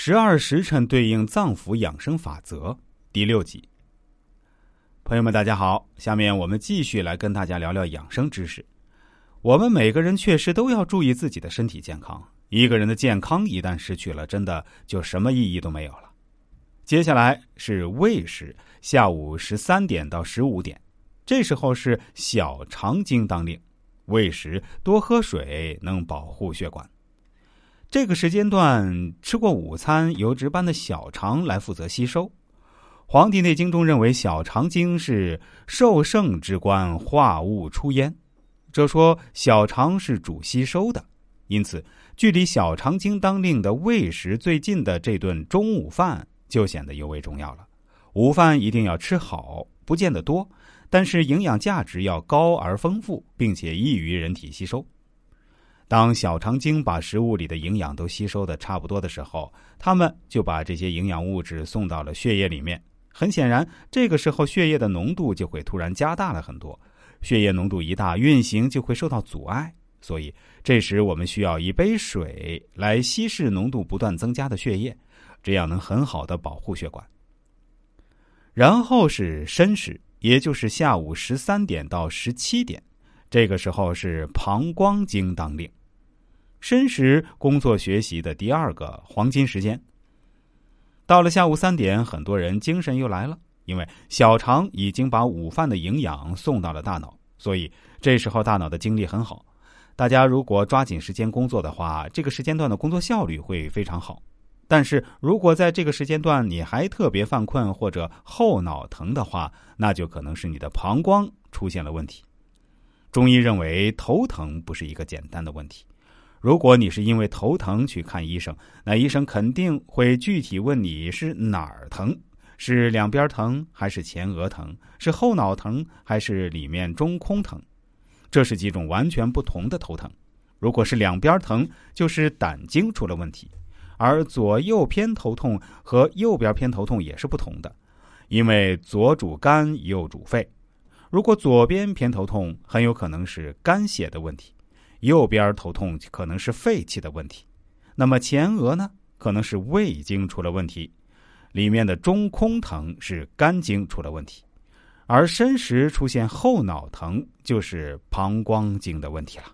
十二时辰对应脏腑养生法则第六集。朋友们，大家好，下面我们继续来跟大家聊聊养生知识。我们每个人确实都要注意自己的身体健康。一个人的健康一旦失去了，真的就什么意义都没有了。接下来是胃时，下午十三点到十五点，这时候是小肠经当令，胃时多喝水能保护血管。这个时间段吃过午餐，由值班的小肠来负责吸收。《黄帝内经》中认为，小肠经是受盛之官，化物出焉。这说小肠是主吸收的，因此距离小肠经当令的胃时最近的这顿中午饭就显得尤为重要了。午饭一定要吃好，不见得多，但是营养价值要高而丰富，并且易于人体吸收。当小肠经把食物里的营养都吸收的差不多的时候，他们就把这些营养物质送到了血液里面。很显然，这个时候血液的浓度就会突然加大了很多。血液浓度一大，运行就会受到阻碍。所以，这时我们需要一杯水来稀释浓度不断增加的血液，这样能很好的保护血管。然后是申时，也就是下午十三点到十七点，这个时候是膀胱经当令。申时工作学习的第二个黄金时间。到了下午三点，很多人精神又来了，因为小肠已经把午饭的营养送到了大脑，所以这时候大脑的精力很好。大家如果抓紧时间工作的话，这个时间段的工作效率会非常好。但是如果在这个时间段你还特别犯困或者后脑疼的话，那就可能是你的膀胱出现了问题。中医认为头疼不是一个简单的问题。如果你是因为头疼去看医生，那医生肯定会具体问你是哪儿疼，是两边疼还是前额疼，是后脑疼还是里面中空疼，这是几种完全不同的头疼。如果是两边疼，就是胆经出了问题，而左右偏头痛和右边偏头痛也是不同的，因为左主肝，右主肺。如果左边偏头痛，很有可能是肝血的问题。右边头痛可能是肺气的问题，那么前额呢，可能是胃经出了问题，里面的中空疼是肝经出了问题，而申时出现后脑疼就是膀胱经的问题了。